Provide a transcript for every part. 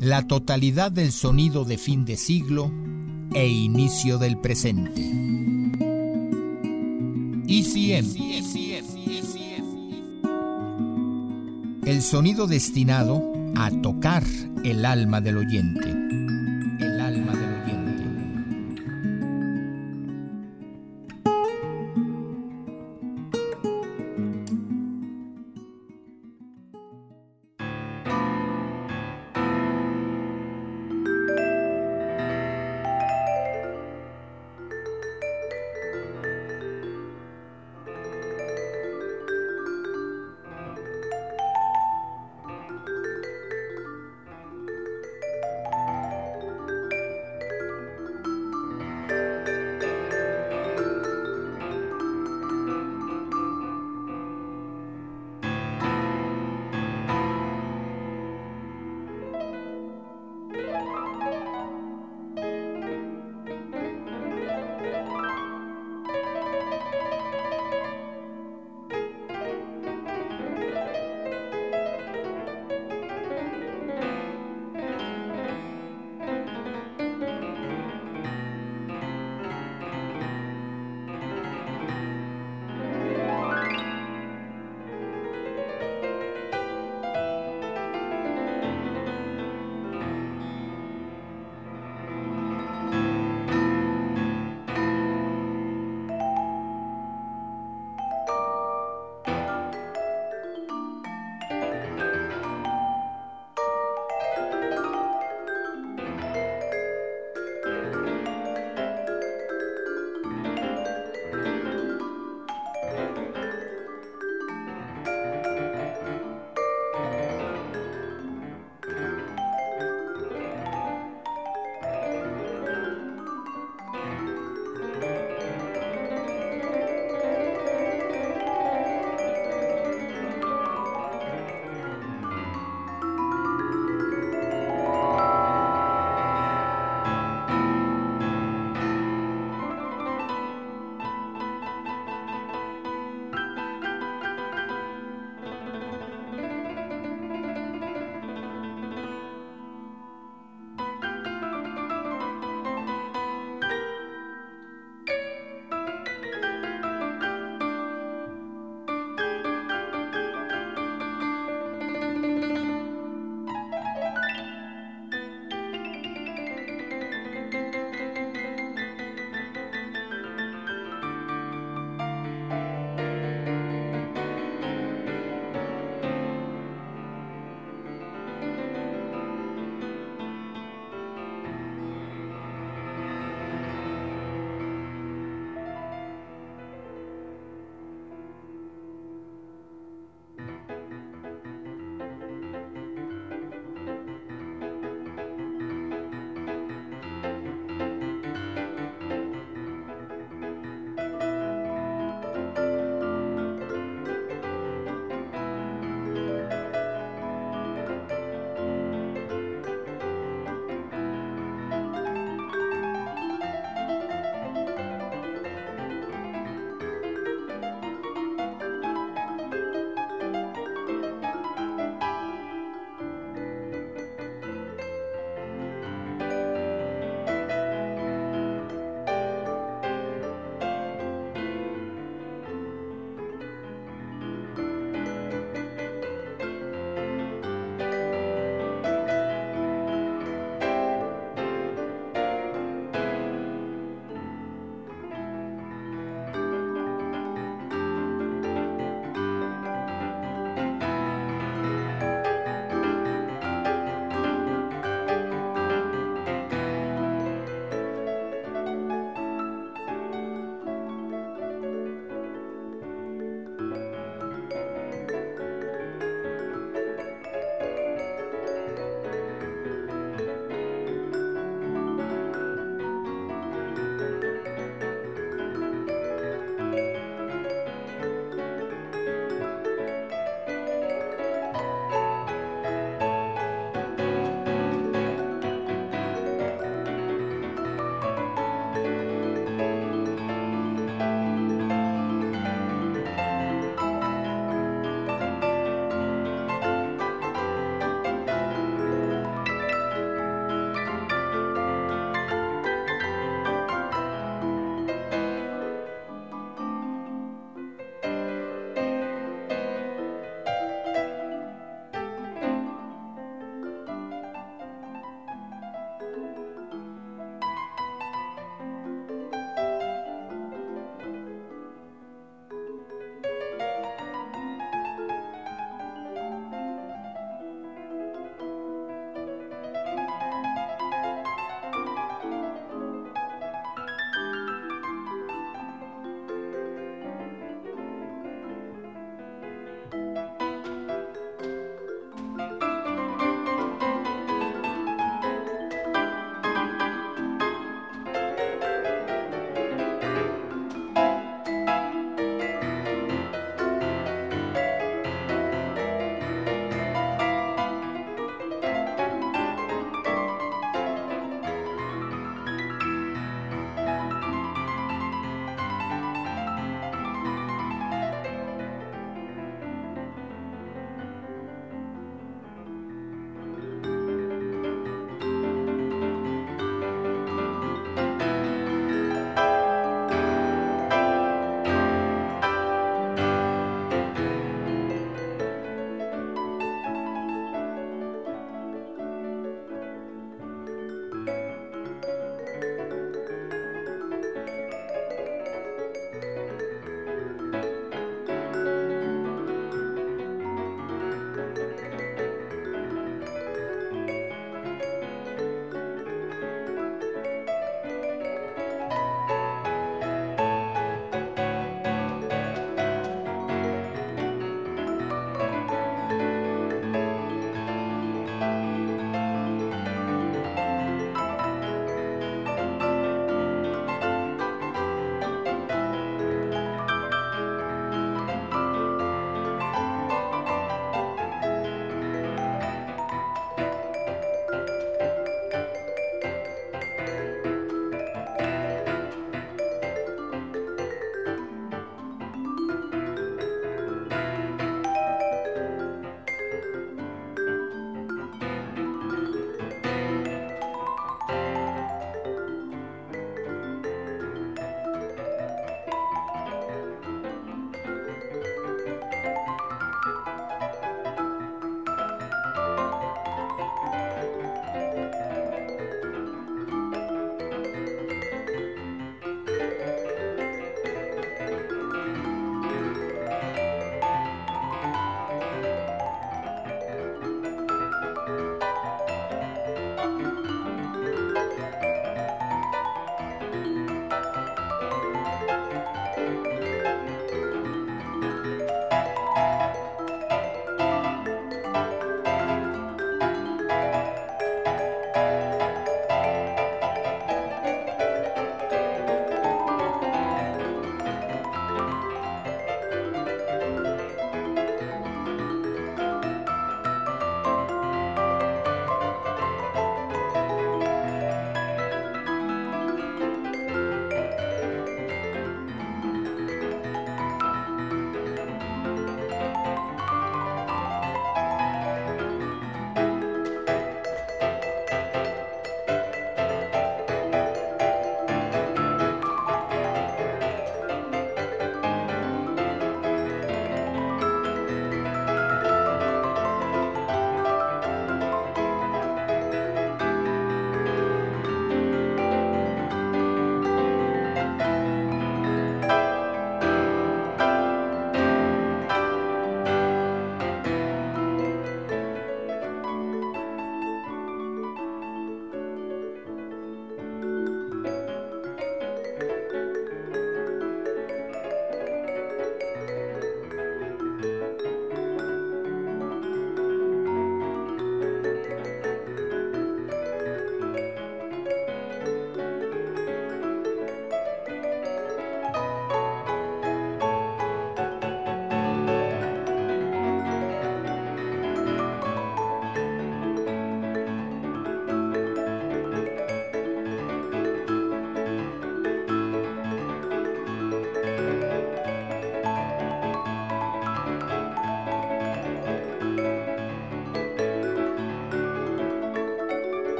La totalidad del sonido de fin de siglo e inicio del presente. ECM. El sonido destinado a tocar el alma del oyente.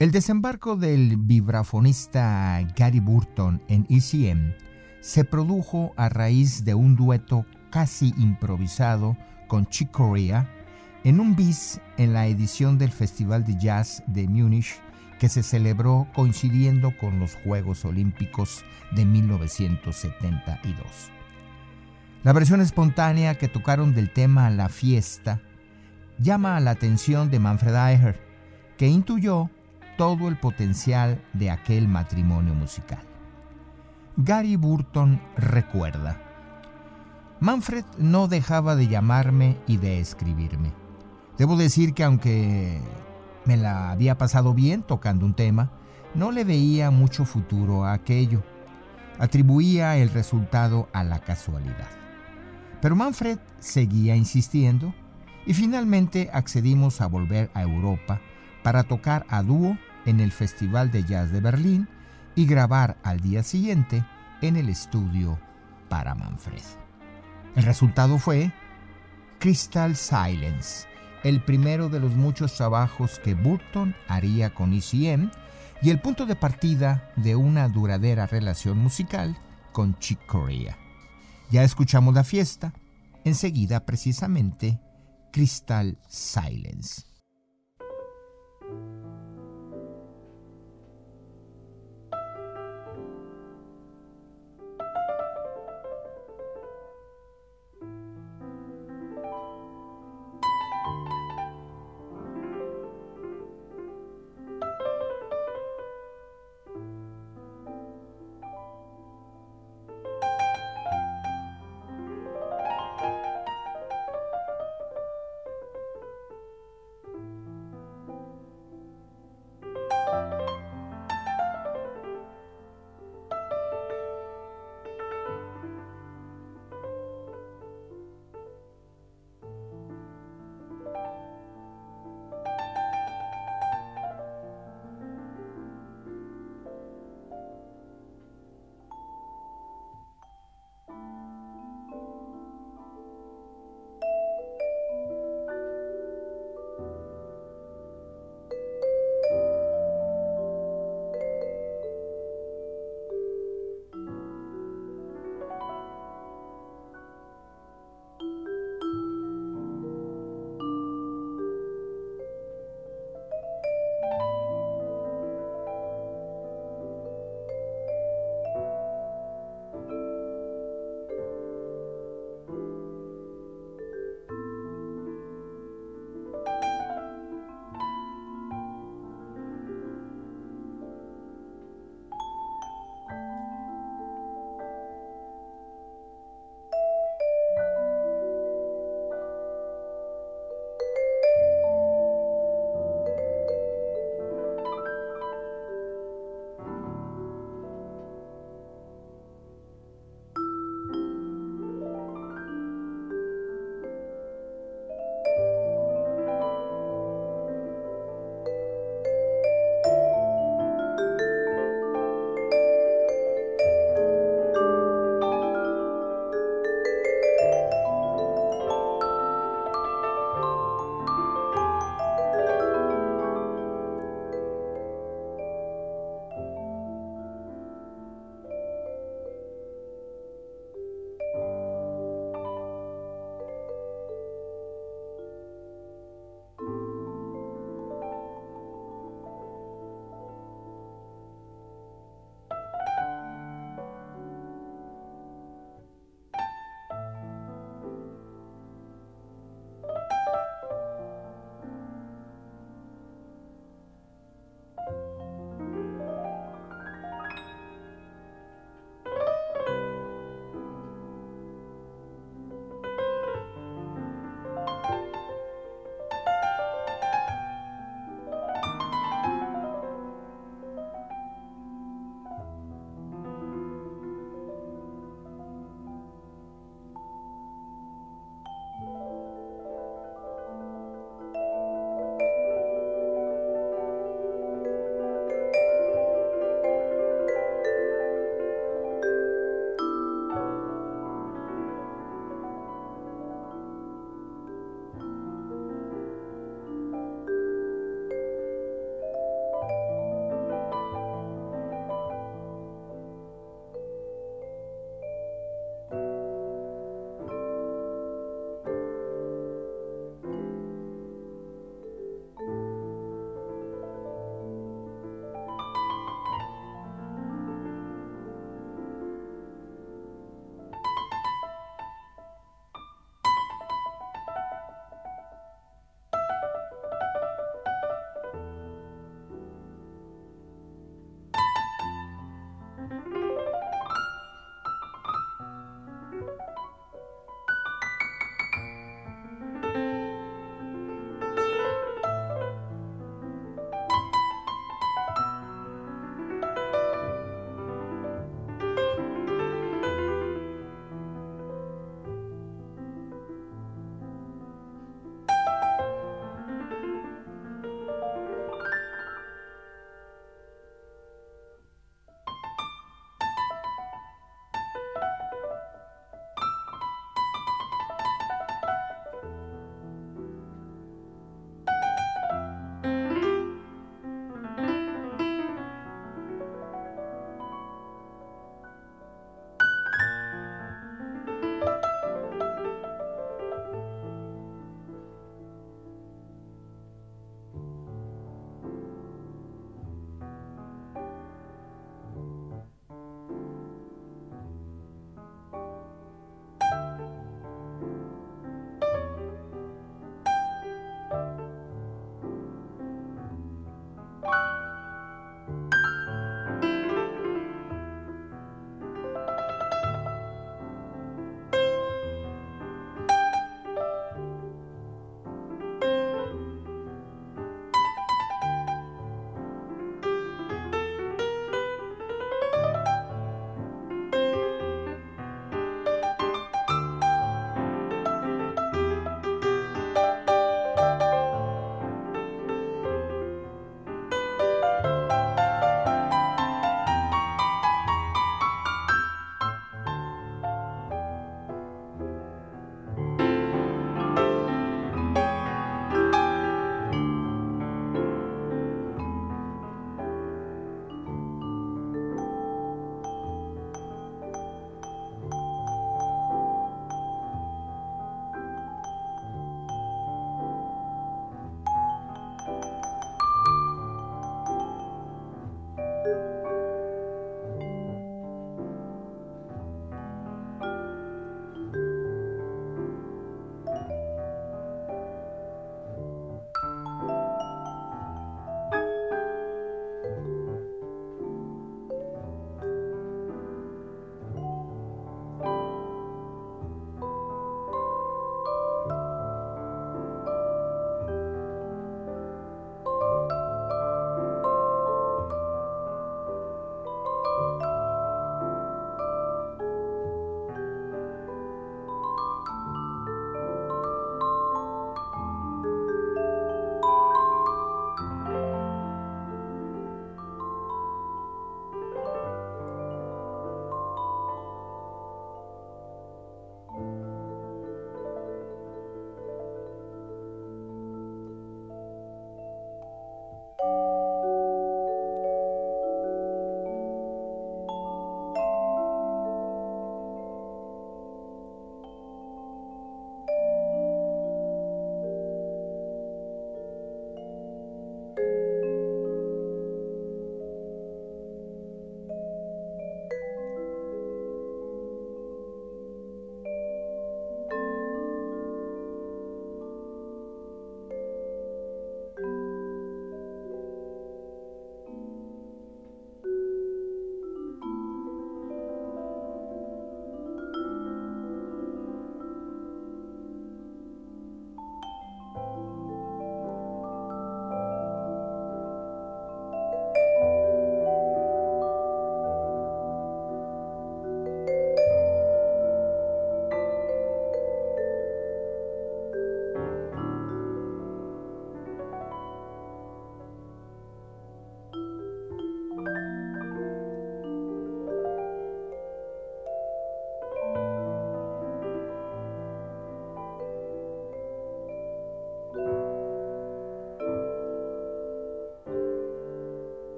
El desembarco del vibrafonista Gary Burton en ECM se produjo a raíz de un dueto casi improvisado con Chick Corea en un bis en la edición del Festival de Jazz de Múnich que se celebró coincidiendo con los Juegos Olímpicos de 1972. La versión espontánea que tocaron del tema La fiesta llama la atención de Manfred Eicher, que intuyó todo el potencial de aquel matrimonio musical. Gary Burton recuerda, Manfred no dejaba de llamarme y de escribirme. Debo decir que aunque me la había pasado bien tocando un tema, no le veía mucho futuro a aquello. Atribuía el resultado a la casualidad. Pero Manfred seguía insistiendo y finalmente accedimos a volver a Europa para tocar a dúo en el Festival de Jazz de Berlín y grabar al día siguiente en el estudio para Manfred. El resultado fue Crystal Silence, el primero de los muchos trabajos que Burton haría con ECM y el punto de partida de una duradera relación musical con Chick Corea. Ya escuchamos la fiesta, enseguida precisamente Crystal Silence.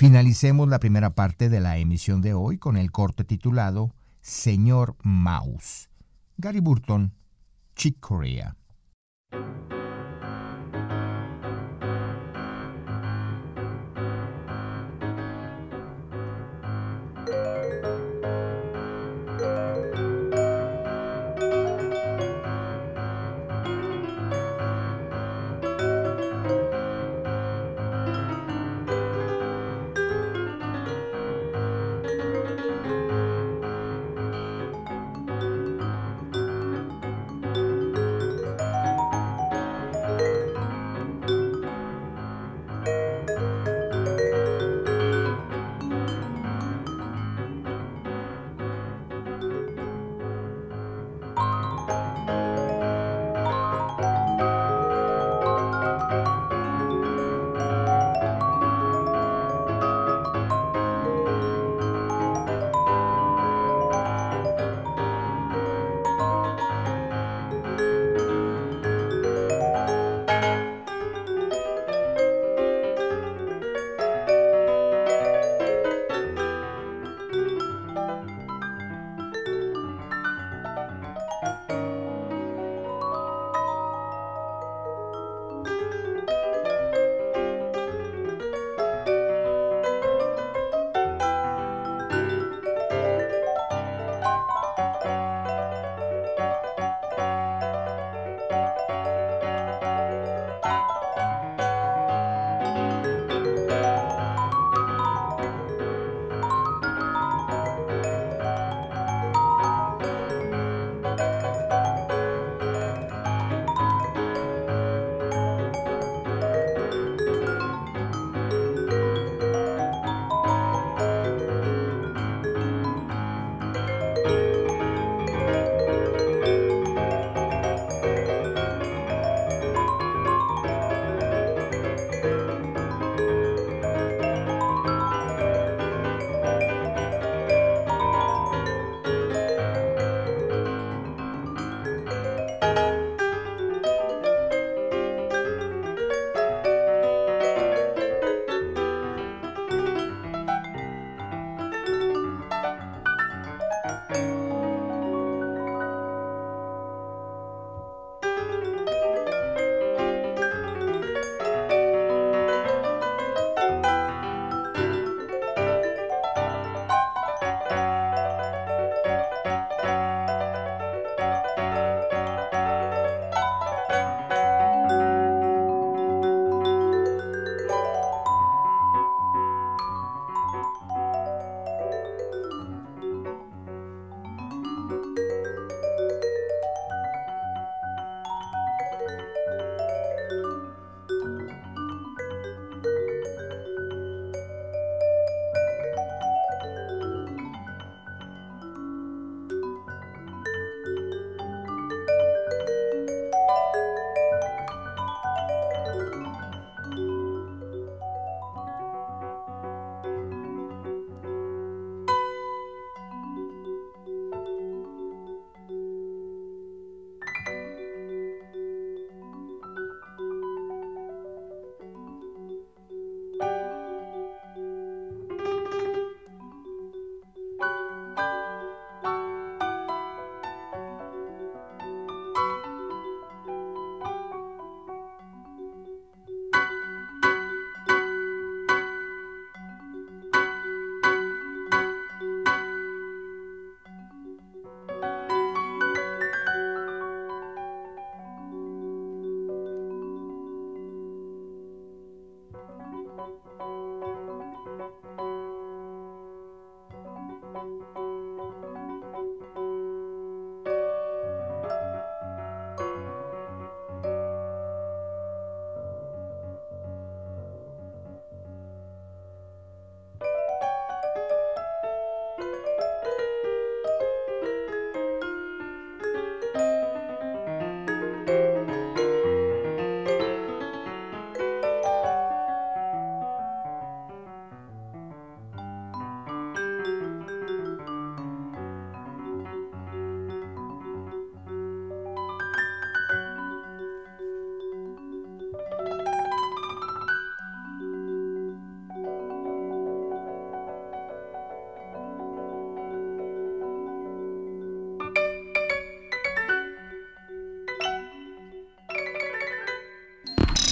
Finalicemos la primera parte de la emisión de hoy con el corte titulado Señor Mouse. Gary Burton, Chick Corea.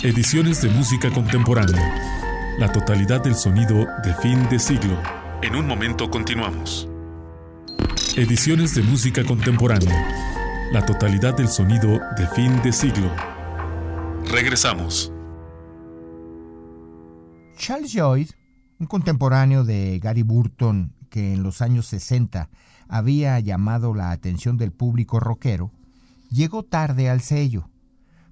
Ediciones de música contemporánea. La totalidad del sonido de fin de siglo. En un momento continuamos. Ediciones de música contemporánea. La totalidad del sonido de fin de siglo. Regresamos. Charles Lloyd, un contemporáneo de Gary Burton que en los años 60 había llamado la atención del público rockero, llegó tarde al sello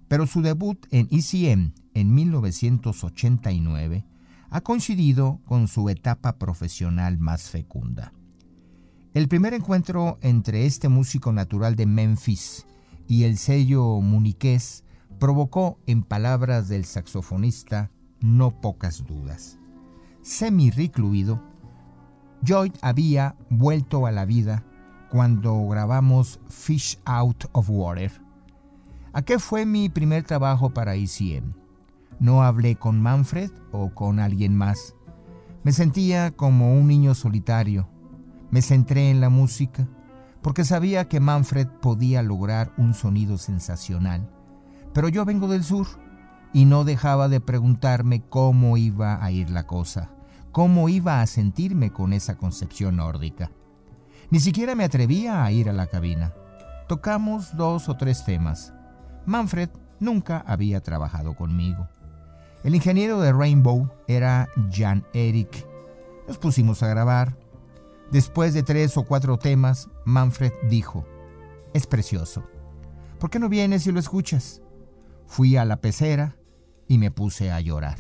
pero su debut en ECM en 1989 ha coincidido con su etapa profesional más fecunda. El primer encuentro entre este músico natural de Memphis y el sello muniqués provocó, en palabras del saxofonista, no pocas dudas. Semi-recluido, Lloyd había vuelto a la vida cuando grabamos Fish Out of Water, ¿A qué fue mi primer trabajo para ECM? No hablé con Manfred o con alguien más. Me sentía como un niño solitario. Me centré en la música porque sabía que Manfred podía lograr un sonido sensacional. Pero yo vengo del sur y no dejaba de preguntarme cómo iba a ir la cosa, cómo iba a sentirme con esa concepción nórdica. Ni siquiera me atrevía a ir a la cabina. Tocamos dos o tres temas. Manfred nunca había trabajado conmigo. El ingeniero de Rainbow era Jan Eric. Nos pusimos a grabar. Después de tres o cuatro temas, Manfred dijo, es precioso. ¿Por qué no vienes y lo escuchas? Fui a la pecera y me puse a llorar.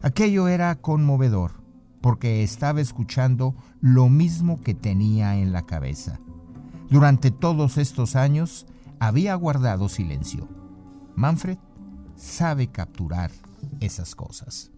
Aquello era conmovedor, porque estaba escuchando lo mismo que tenía en la cabeza. Durante todos estos años había guardado silencio. Manfred sabe capturar esas cosas.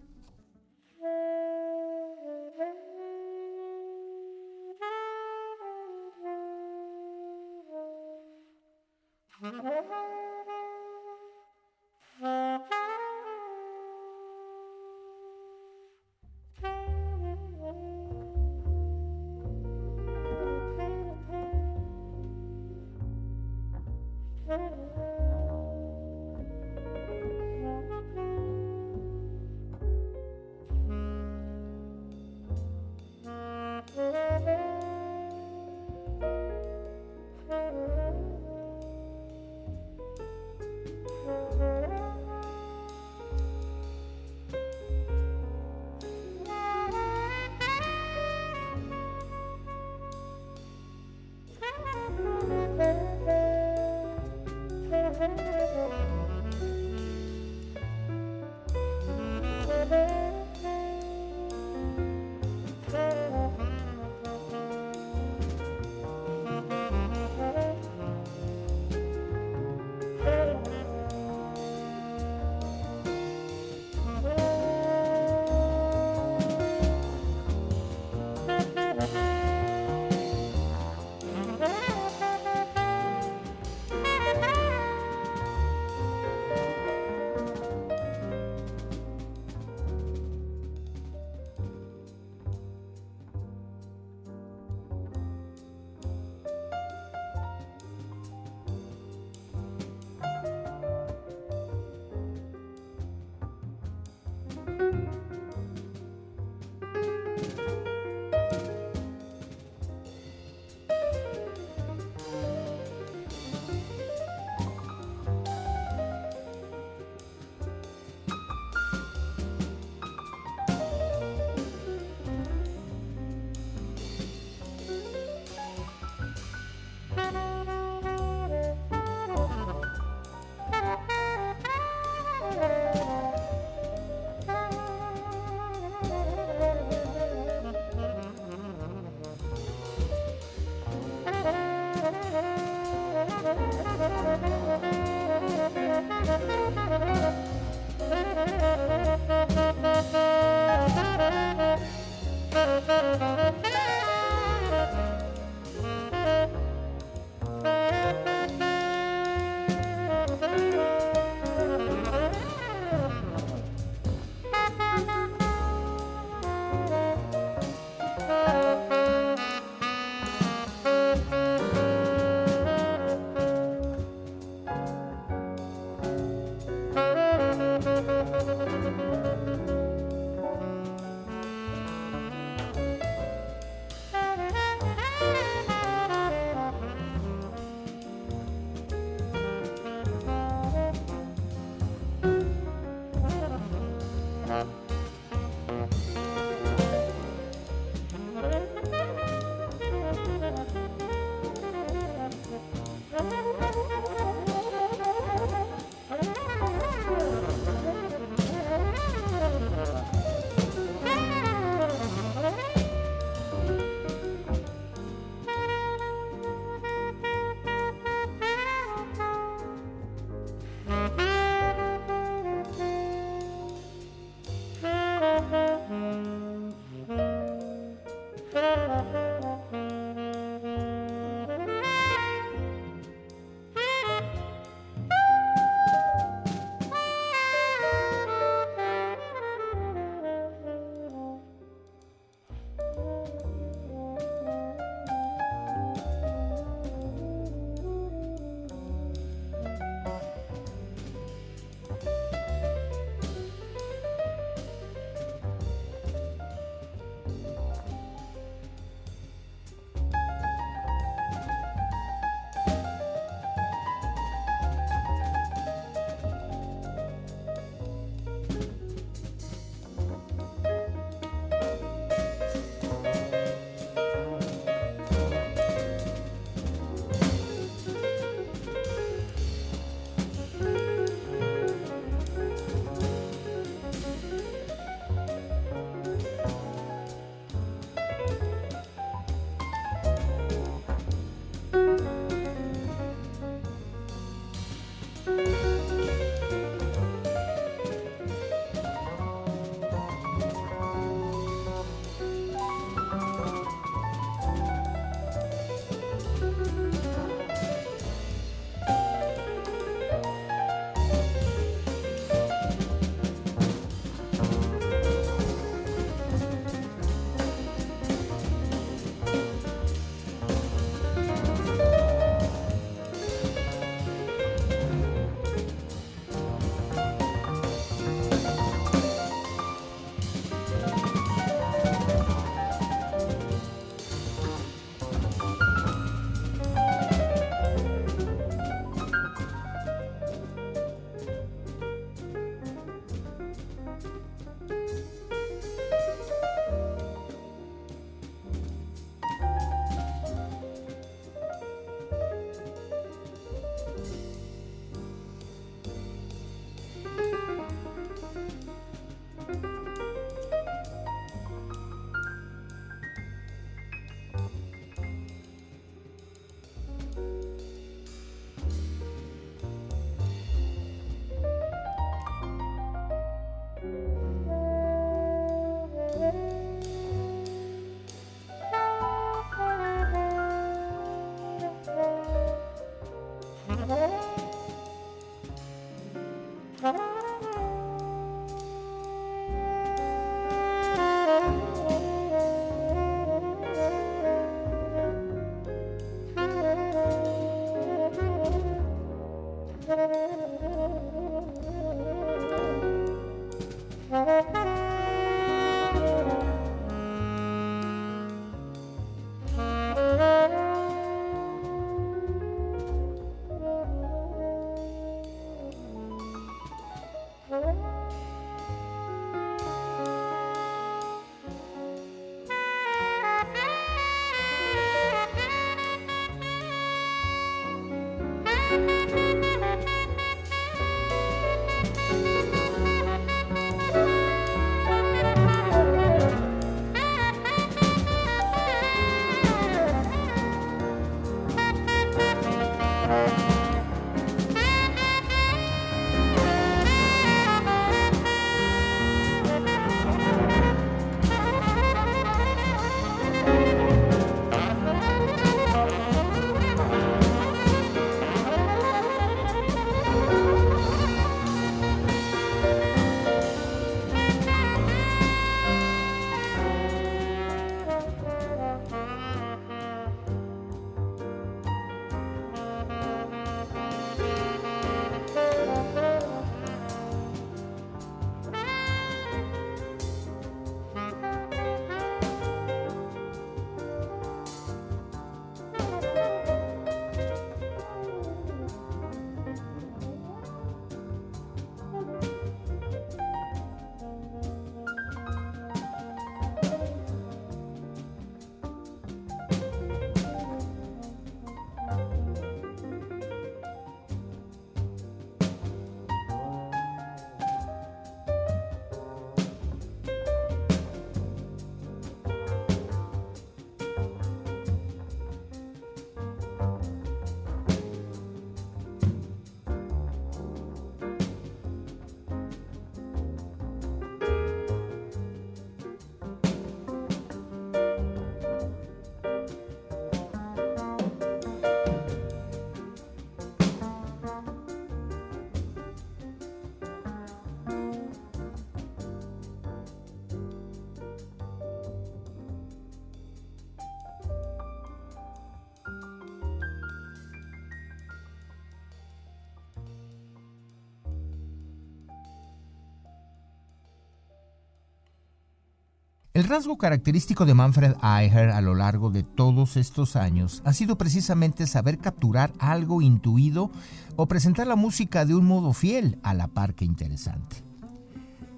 El rasgo característico de Manfred Eicher a lo largo de todos estos años ha sido precisamente saber capturar algo intuido o presentar la música de un modo fiel a la par que interesante.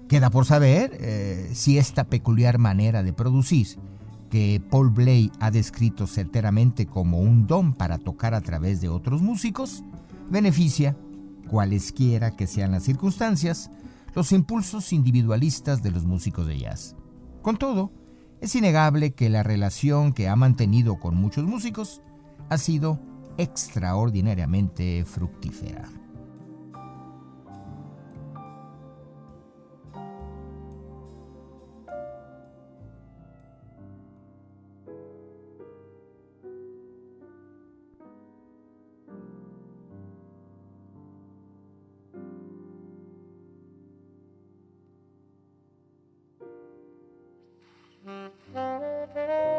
Queda por saber eh, si esta peculiar manera de producir, que Paul Bley ha descrito certeramente como un don para tocar a través de otros músicos, beneficia, cualesquiera que sean las circunstancias, los impulsos individualistas de los músicos de jazz. Con todo, es innegable que la relación que ha mantenido con muchos músicos ha sido extraordinariamente fructífera. Música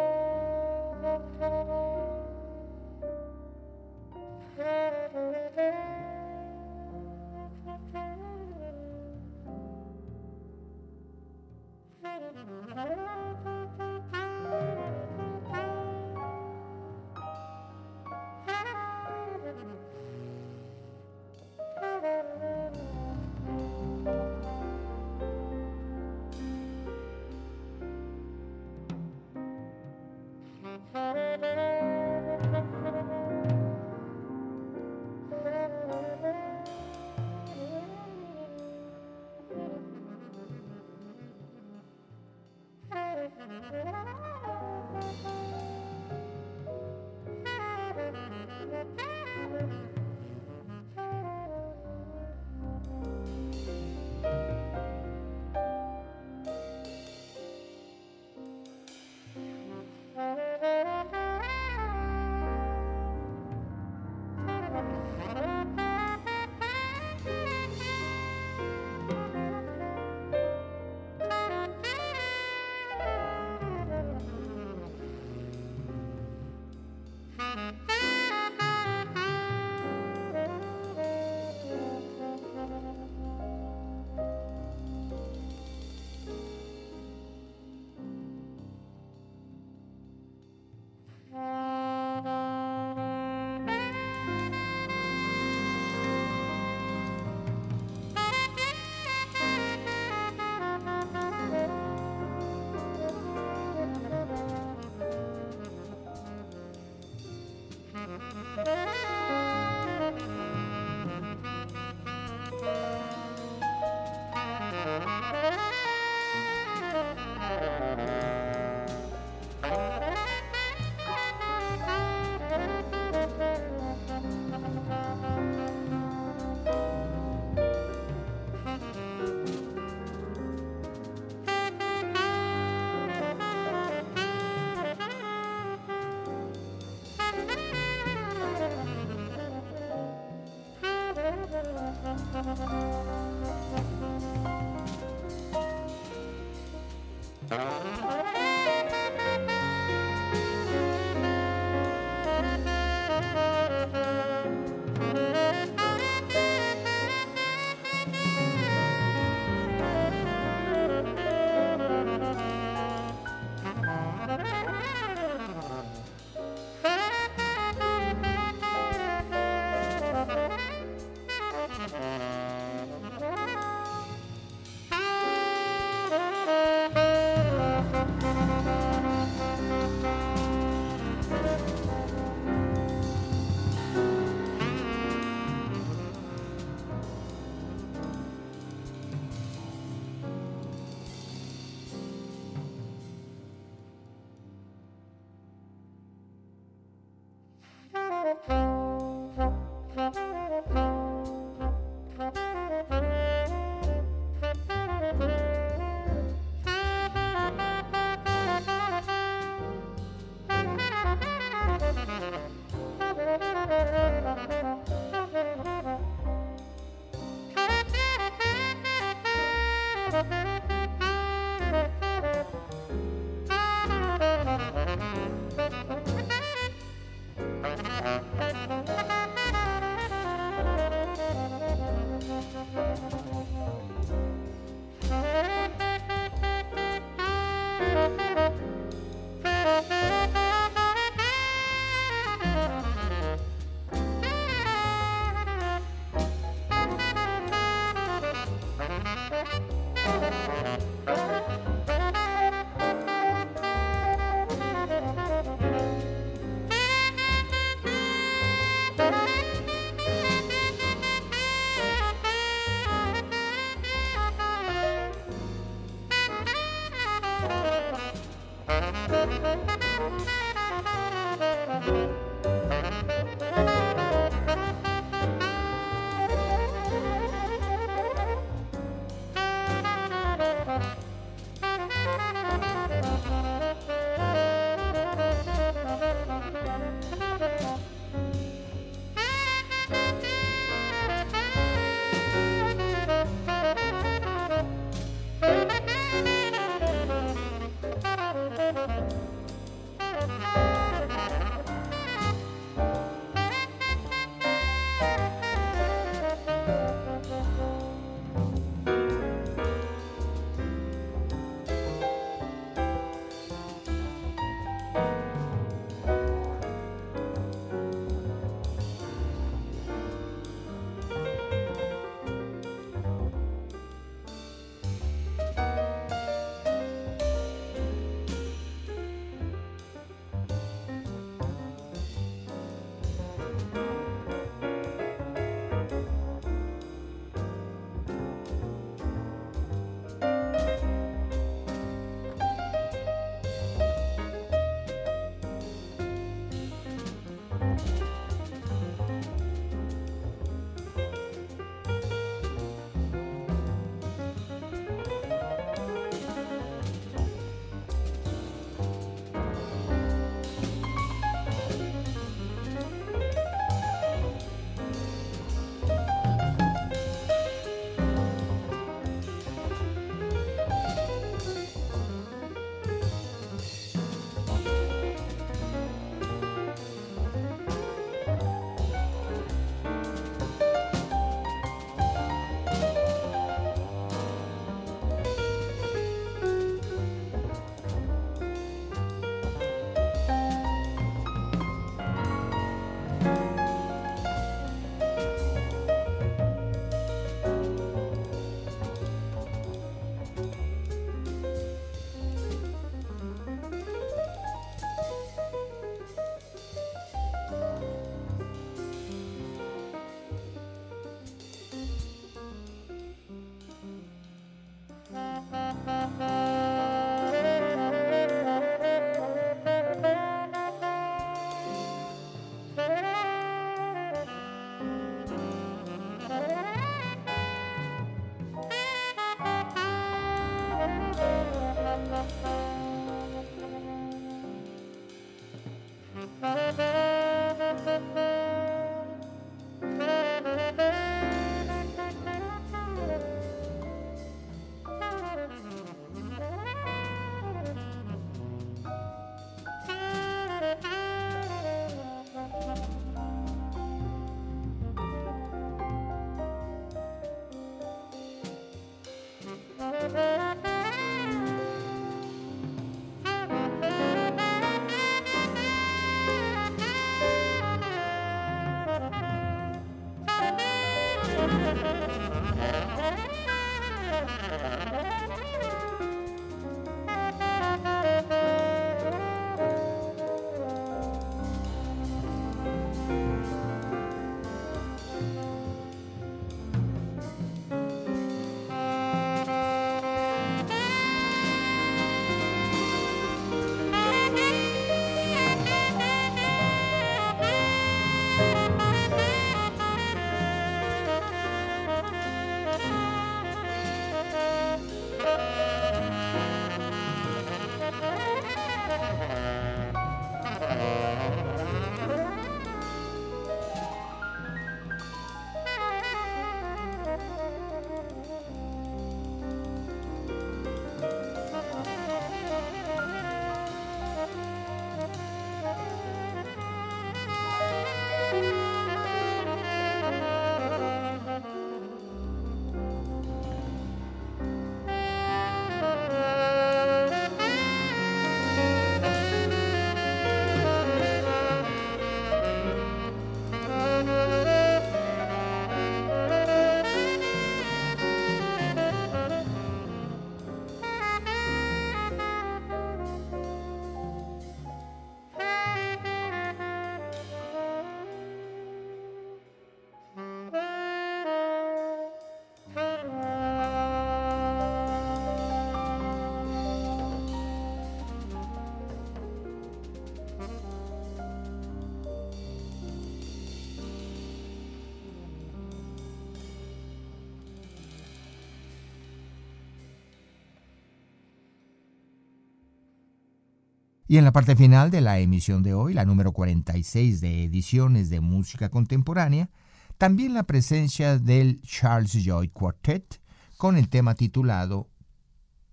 Y en la parte final de la emisión de hoy, la número 46 de ediciones de música contemporánea, también la presencia del Charles Joy Quartet con el tema titulado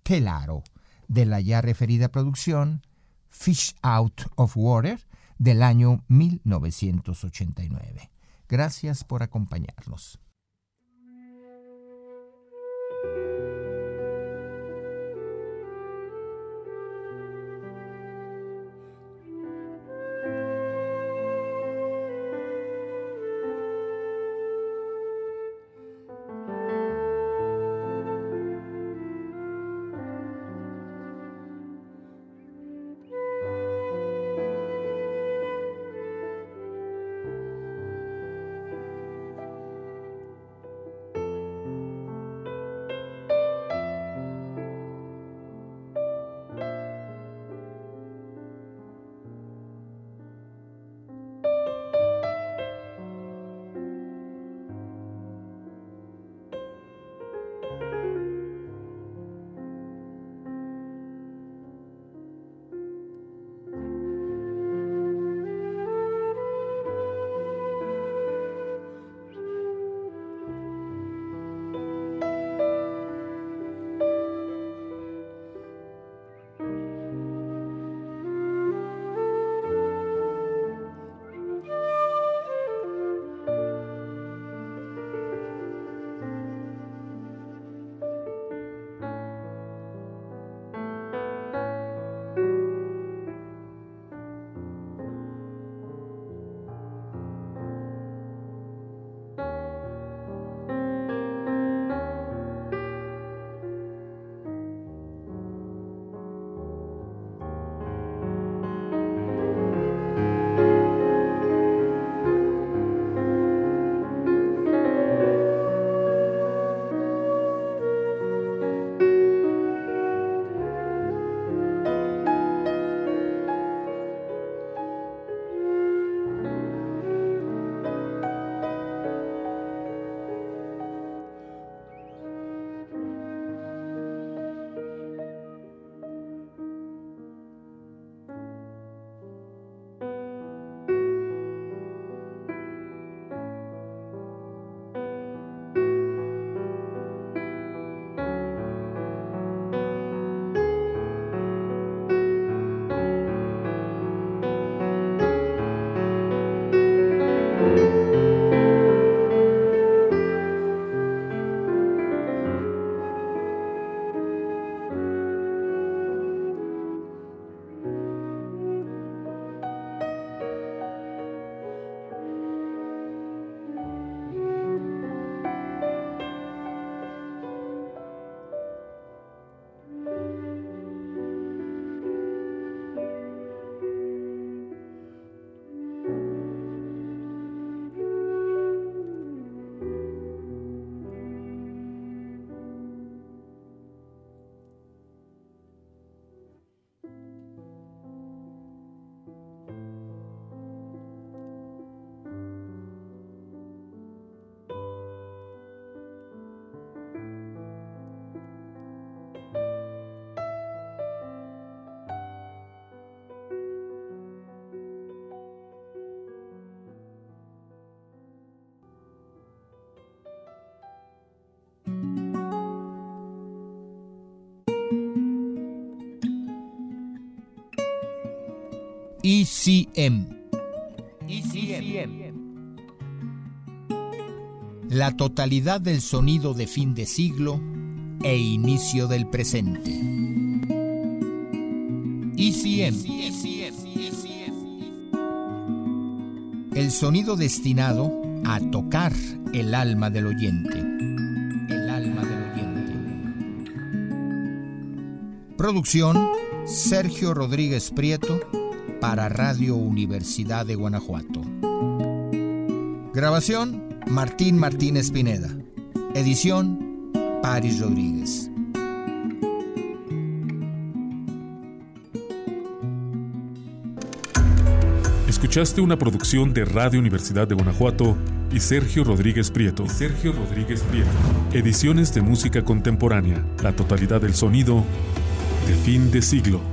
Telaro, de la ya referida producción Fish Out of Water del año 1989. Gracias por acompañarnos. ECM. ECM. La totalidad del sonido de fin de siglo e inicio del presente. ECM. El sonido destinado a tocar el alma del oyente. El alma del oyente. Producción Sergio Rodríguez Prieto para Radio Universidad de Guanajuato. Grabación Martín Martínez Pineda. Edición Paris Rodríguez. Escuchaste una producción de Radio Universidad de Guanajuato y Sergio Rodríguez Prieto. Sergio Rodríguez Prieto. Ediciones de música contemporánea. La totalidad del sonido de fin de siglo.